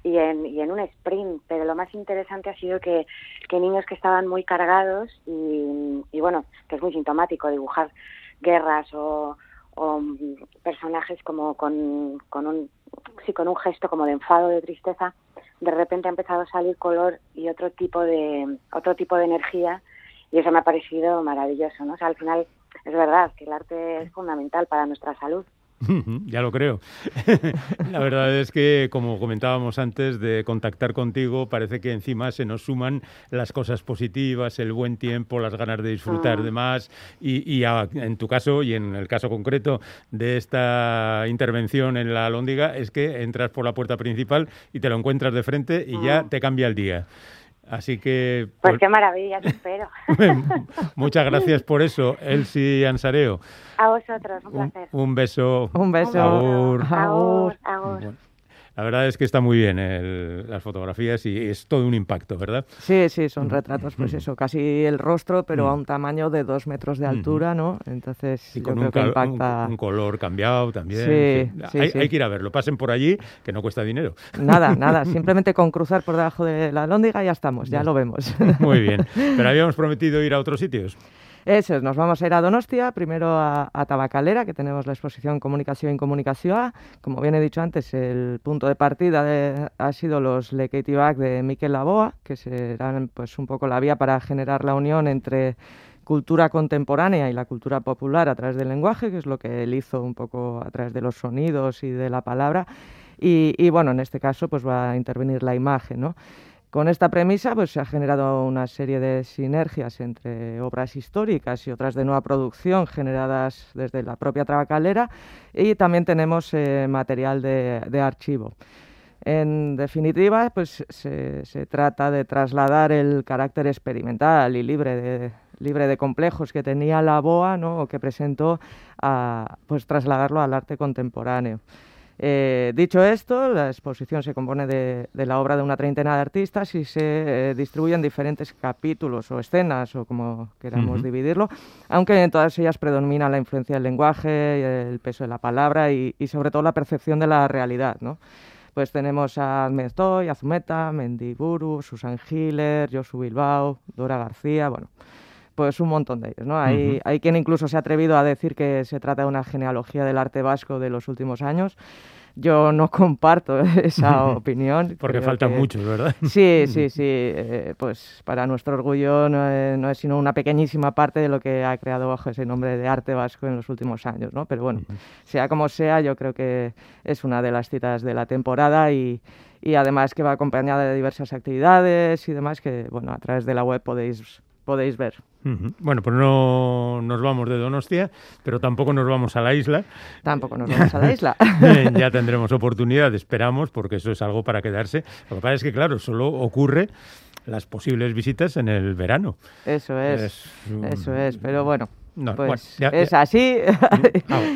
y en, y en un sprint, pero lo más interesante ha sido que, que niños que estaban muy cargados y, y bueno, que es muy sintomático dibujar guerras o, o personajes como con, con un sí con un gesto como de enfado de tristeza de repente ha empezado a salir color y otro tipo de otro tipo de energía y eso me ha parecido maravilloso, ¿no? O sea, al final es verdad que el arte es fundamental para nuestra salud. Ya lo creo. La verdad es que, como comentábamos antes de contactar contigo, parece que encima se nos suman las cosas positivas, el buen tiempo, las ganas de disfrutar de más. Y, en tu caso y en el caso concreto de esta intervención en la Lóndiga, es que entras por la puerta principal y te lo encuentras de frente y ya te cambia el día. Así que... Pues, pues qué maravilla, te espero. Muchas gracias por eso, Elsie Ansareo. A vosotros, un placer. Un, beso. Un beso. Agur. La verdad es que está muy bien las fotografías y es todo un impacto, ¿verdad? Sí, sí, son retratos, pues eso, casi el rostro, pero a un tamaño de dos metros de altura, ¿no? Entonces, y con un, impacta... un, color cambiado también. Sí, hay, hay, que ir a verlo. Pasen por allí, que no cuesta dinero. Nada, nada. Simplemente con cruzar por debajo de la lóndiga ya estamos, ya lo vemos. Muy bien. Pero habíamos prometido ir a otros sitios. Eso es, nos vamos a ir a Donostia, primero a, Tabacalera, que tenemos la exposición Comunicación y Comunicación. Como bien he dicho antes, el punto de partida ha sido los Lekeitibac de Miquel Laboa, que serán pues, un poco la vía para generar la unión entre cultura contemporánea y la cultura popular a través del lenguaje, que es lo que él hizo un poco a través de los sonidos y de la palabra. Y, y bueno, en este caso pues va a intervenir la imagen, ¿no? Con esta premisa pues, se ha generado una serie de sinergias entre obras históricas y otras de nueva producción generadas desde la propia Trabacalera y también tenemos eh, material de, archivo. En definitiva, pues se, trata de trasladar el carácter experimental y libre de, libre de complejos que tenía la BOA ¿no? o que presentó, a pues, trasladarlo al arte contemporáneo. Eh, dicho esto, la exposición se compone de, la obra de una treintena de artistas y se eh, distribuye en diferentes capítulos o escenas o como queramos dividirlo, aunque en todas ellas predomina la influencia del lenguaje, el peso de la palabra y, sobre todo la percepción de la realidad. ¿no? Pues tenemos a Mestoy, Azumeta, Mendiburu, Susan Hiller, Josu Bilbao, Dora García, bueno, pues un montón de ellos. ¿no? Hay, hay quien incluso se ha atrevido a decir que se trata de una genealogía del arte vasco de los últimos años. Yo no comparto esa opinión. Porque faltan muchos, ¿verdad? Sí, sí, sí. Eh, pues para nuestro orgullo no es, sino una pequeñísima parte de lo que ha creado bajo ese nombre de arte vasco en los últimos años, ¿no? Pero bueno, sea como sea, yo creo que es una de las citas de la temporada y, y además que va acompañada de diversas actividades y demás que, bueno, a través de la web podéis podéis ver. Bueno, pues no nos vamos de Donostia, pero tampoco nos vamos a la isla. Tampoco nos vamos a la isla. ya tendremos oportunidad, esperamos, porque eso es algo para quedarse. Lo que pasa es que, claro, solo ocurre las posibles visitas en el verano. Eso es, eso es, pero bueno, pues es así.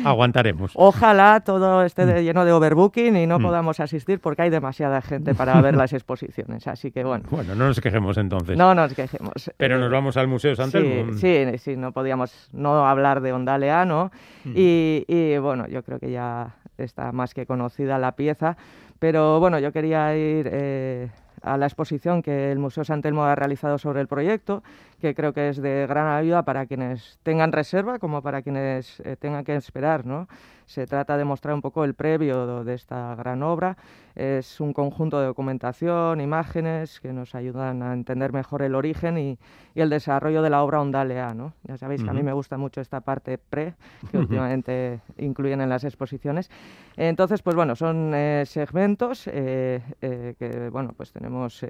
Aguantaremos. Ojalá todo esté lleno de overbooking y no mm. podamos asistir porque hay demasiada gente para ver las exposiciones. Así que bueno. Bueno, no nos quejemos entonces. No nos quejemos. Pero nos vamos al Museo San Sí, sí, sí, no podíamos no hablar de Ondalea, ¿no? Mm. Y, bueno, yo creo que ya está más que conocida la pieza. Pero bueno, yo quería ir eh, a la exposición que el Museo San Telmo ha realizado sobre el proyecto, que creo que es de gran ayuda para quienes tengan reserva como para quienes eh, tengan que esperar. ¿no? Se trata de mostrar un poco el previo de esta gran obra. Es un conjunto de documentación, imágenes que nos ayudan a entender mejor el origen y, el desarrollo de la obra Ondalea. ¿no? Ya sabéis que a mí me gusta mucho esta parte pre que últimamente incluyen en las exposiciones. Entonces, pues bueno, son eh, segmentos eh, que, bueno, pues tenemos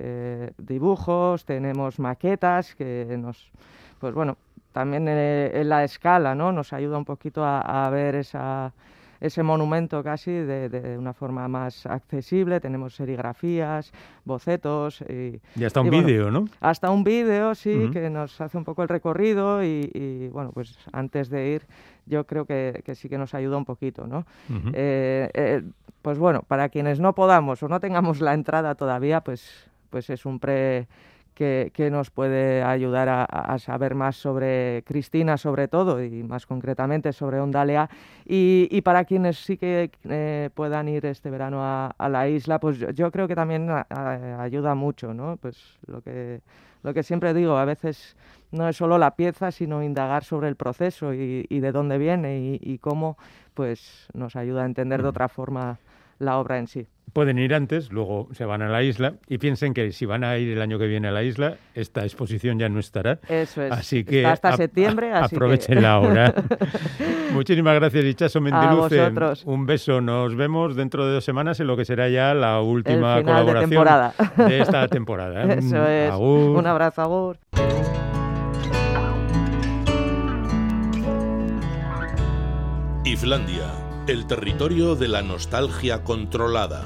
dibujos, tenemos maquetas que nos, pues bueno, también en la escala, ¿no? Nos ayuda un poquito a, ver esa, ese monumento casi de, una forma más accesible. Tenemos serigrafías, bocetos. Y, y hasta un vídeo, ¿no? Hasta un vídeo, sí, que nos hace un poco el recorrido y, bueno, pues antes de ir yo creo que, sí que nos ayuda un poquito, ¿no? Eh, eh, pues bueno, para quienes no podamos o no tengamos la entrada todavía, pues, pues es un pre que, nos puede ayudar a, saber más sobre Cristina, sobre todo, y más concretamente sobre Ondalea. Y, para quienes sí que eh, puedan ir este verano a, la isla, pues yo, creo que también ayuda mucho, ¿no? Pues lo que, lo que siempre digo, a veces no es solo la pieza, sino indagar sobre el proceso y, de dónde viene y, y, cómo pues nos ayuda a entender de otra forma la obra en sí pueden ir antes, luego se van a la isla y piensen que si van a ir el año que viene a la isla, esta exposición ya no estará. Eso es. Así que hasta septiembre. aprovechen la hora. Muchísimas gracias, Ichazo Mendiluce. Un beso. Nos vemos dentro de dos semanas en lo que será ya la última colaboración de, esta temporada. Eso es. Un abrazo, Agur. Islandia, el territorio de la nostalgia controlada.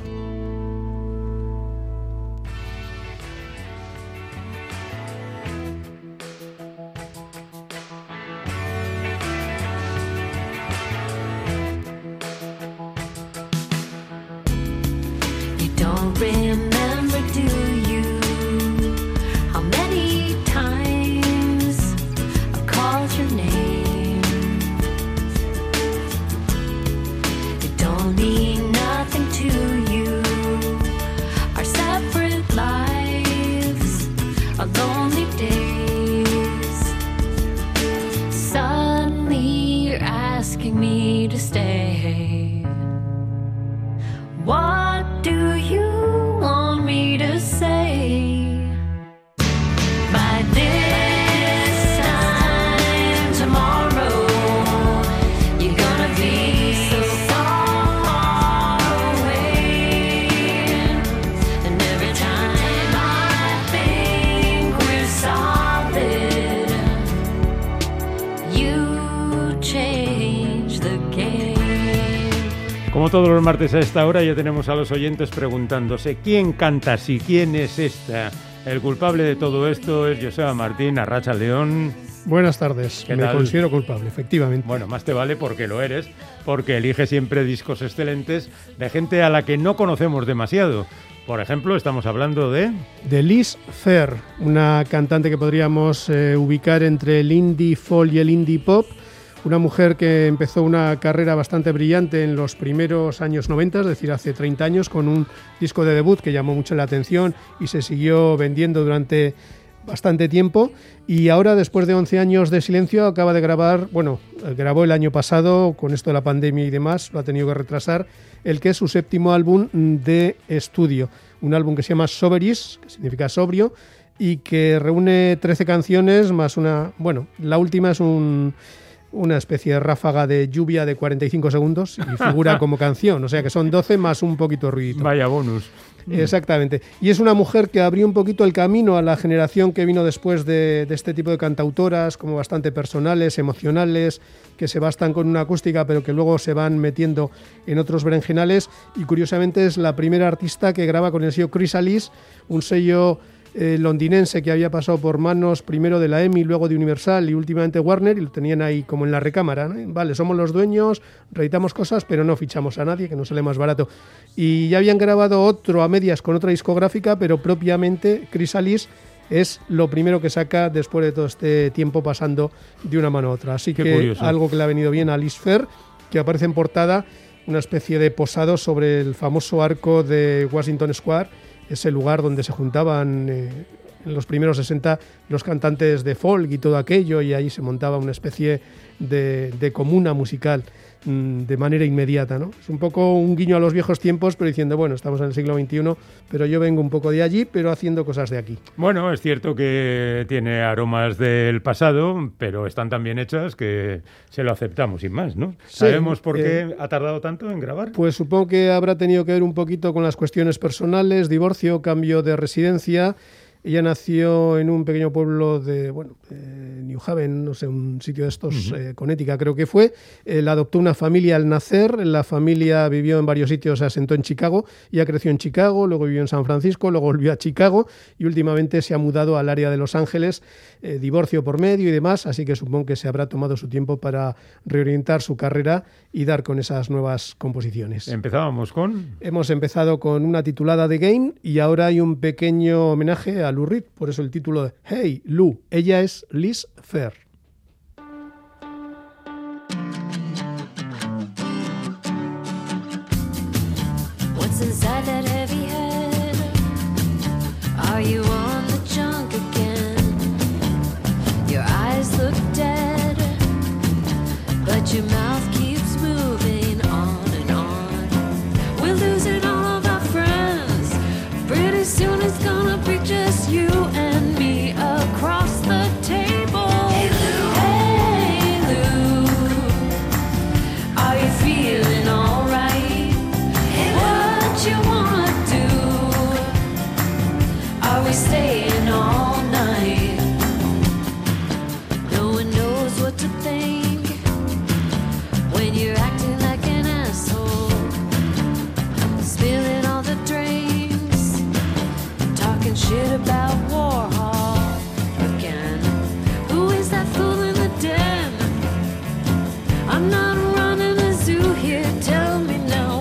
alone. Todos los martes a esta hora ya tenemos a los oyentes preguntándose quién canta así, quién es esta El culpable de todo esto es Joseba Martín, Arracha León. Buenas tardes, me considero culpable, efectivamente. Bueno, más te vale porque lo eres, porque elige siempre discos excelentes de gente a la que no conocemos demasiado. Por ejemplo, estamos hablando de... De Liz Fair, una cantante que podríamos eh, ubicar entre el indie folk y el indie pop. Una mujer que empezó una carrera bastante brillante en los primeros años 90, es decir, hace 30 años, con un disco de debut que llamó mucho la atención y se siguió vendiendo durante bastante tiempo. Y ahora después de 11 años de silencio acaba de grabar, bueno, grabó el año pasado con esto de la pandemia y demás, lo ha tenido que retrasar, el que es su séptimo álbum de estudio, un álbum que se llama Soberis, que significa sobrio, y que reúne 13 canciones más una, bueno, la última es un una especie de ráfaga de lluvia de 45 segundos y figura como canción, o sea que son 12 más un poquito ruido. Vaya bonus. Exactamente. Y es una mujer que abrió un poquito el camino a la generación que vino después de, de, este tipo de cantautoras, como bastante personales, emocionales, que se bastan con una acústica, pero que luego se van metiendo en otros berenjenales. Y curiosamente es la primera artista que graba con el sello Chrysalis, un sello eh, londinense que había pasado por manos primero de la EMI, luego de Universal y últimamente Warner, y lo tenían ahí como en la recámara. Vale, somos los dueños, reeditamos cosas, pero no fichamos a nadie, que no sale más barato. Y ya habían grabado otro a medias con otra discográfica, pero propiamente Chrysalis es lo primero que saca después de todo este tiempo pasando de una mano a otra. Así que algo que le ha venido bien a Liz Fair, que aparece en portada una especie de posado sobre el famoso arco de Washington Square, ese lugar donde se juntaban eh, en los primeros 60 los cantantes de folk y todo aquello, y ahí se montaba una especie de, de comuna musical. Mm, de manera inmediata. ¿no? Es un poco un guiño a los viejos tiempos, pero diciendo, bueno, estamos en el siglo XXI, pero yo vengo un poco de allí, pero haciendo cosas de aquí. Bueno, es cierto que tiene aromas del pasado, pero están tan bien hechas que se lo aceptamos sin más, ¿no? ¿Sabemos por qué eh, ha tardado tanto en grabar? Pues supongo que habrá tenido que ver un poquito con las cuestiones personales, divorcio, cambio de residencia ella nació en un pequeño pueblo de, bueno, New Haven, no sé, un sitio de estos, uh Connecticut creo que fue. Eh, la adoptó una familia al nacer, la familia vivió en varios sitios, se asentó en Chicago, ella creció en Chicago, luego vivió en San Francisco, luego volvió a Chicago y últimamente se ha mudado al área de Los Ángeles, eh, divorcio por medio y demás, así que supongo que se habrá tomado su tiempo para reorientar su carrera y dar con esas nuevas composiciones. ¿Empezábamos con? Hemos empezado con una titulada de Game y ahora hay un pequeño homenaje a Lou Reed, por eso el título de Hey Lou. Ella es Liz Fair.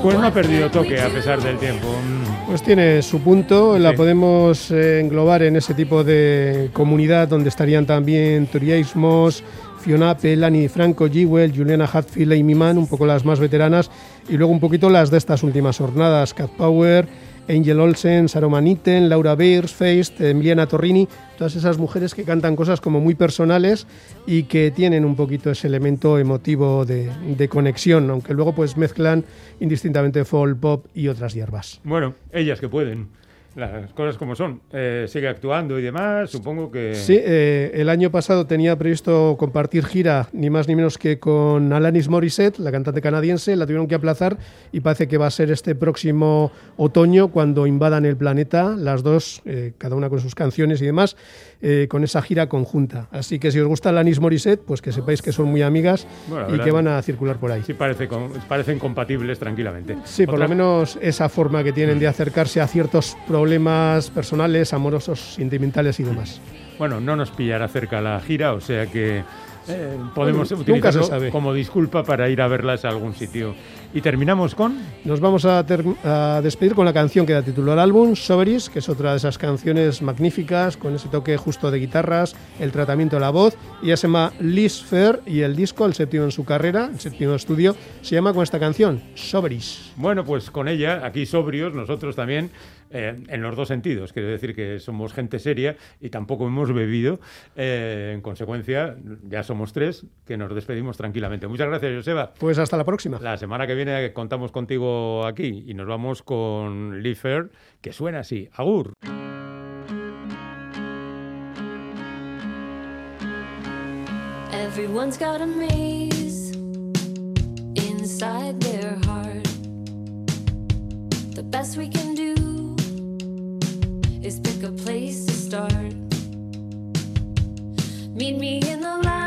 Pues no ha perdido toque a pesar del tiempo. Mm. Pues tiene su punto, la Sí. podemos eh, englobar en ese tipo de comunidad donde estarían también Turiaismos, Fiona Apple, Lani Franco, Jewel, Juliana Hatfield, Amy Mann, un poco las más veteranas, y luego un poquito las de estas últimas jornadas, Cat Power, Angel Olsen, Saroma Nitten, Laura Beers, Feist, Emiliana Torrini, todas esas mujeres que cantan cosas como muy personales y que tienen un poquito ese elemento emotivo de, de conexión, aunque luego pues mezclan indistintamente folk, pop y otras hierbas. Bueno, ellas que pueden. Las cosas como son. Eh, sigue actuando y demás, supongo que... Sí, eh, el año pasado tenía previsto compartir gira ni más ni menos que con Alanis Morissette, la cantante canadiense, la tuvieron que aplazar y parece que va a ser este próximo otoño cuando invadan el planeta, las dos, eh, cada una con sus canciones y demás, eh, con esa gira conjunta. Así que si os gusta Alanis Morissette, pues que sepáis que son muy amigas Bueno, y verdad- que van a circular por ahí. Sí, parece parecen compatibles tranquilamente. Sí, por Otra- lo menos esa forma que tienen de acercarse a ciertos problemas problemas personales, amorosos, sentimentales y demás. Bueno, no nos pillará cerca la gira, o sea que eh, podemos Bueno, nunca se utilizarlo sabe. como disculpa para ir a verlas a algún sitio. Y terminamos con... Nos vamos a, a despedir con la canción que da título al álbum, Soberis, que es otra de esas canciones magníficas, con ese toque justo de guitarras, el tratamiento de la voz. Y ella se llama Liz Fair y el disco, el séptimo en su carrera, el séptimo estudio, se llama con esta canción, Soberis. Bueno, pues con ella, aquí sobrios, nosotros también, eh, en los dos sentidos. Quiero decir que somos gente seria y tampoco hemos bebido. Eh, en consecuencia, ya somos tres que nos despedimos tranquilamente. Muchas gracias, Joseba. Pues hasta la próxima. La semana que viene contamos contigo aquí y nos vamos con Lee Fair, que suena así. Agur. Everyone's got a maze inside their heart. The best we can do is pick a place to start. Meet me in the lounge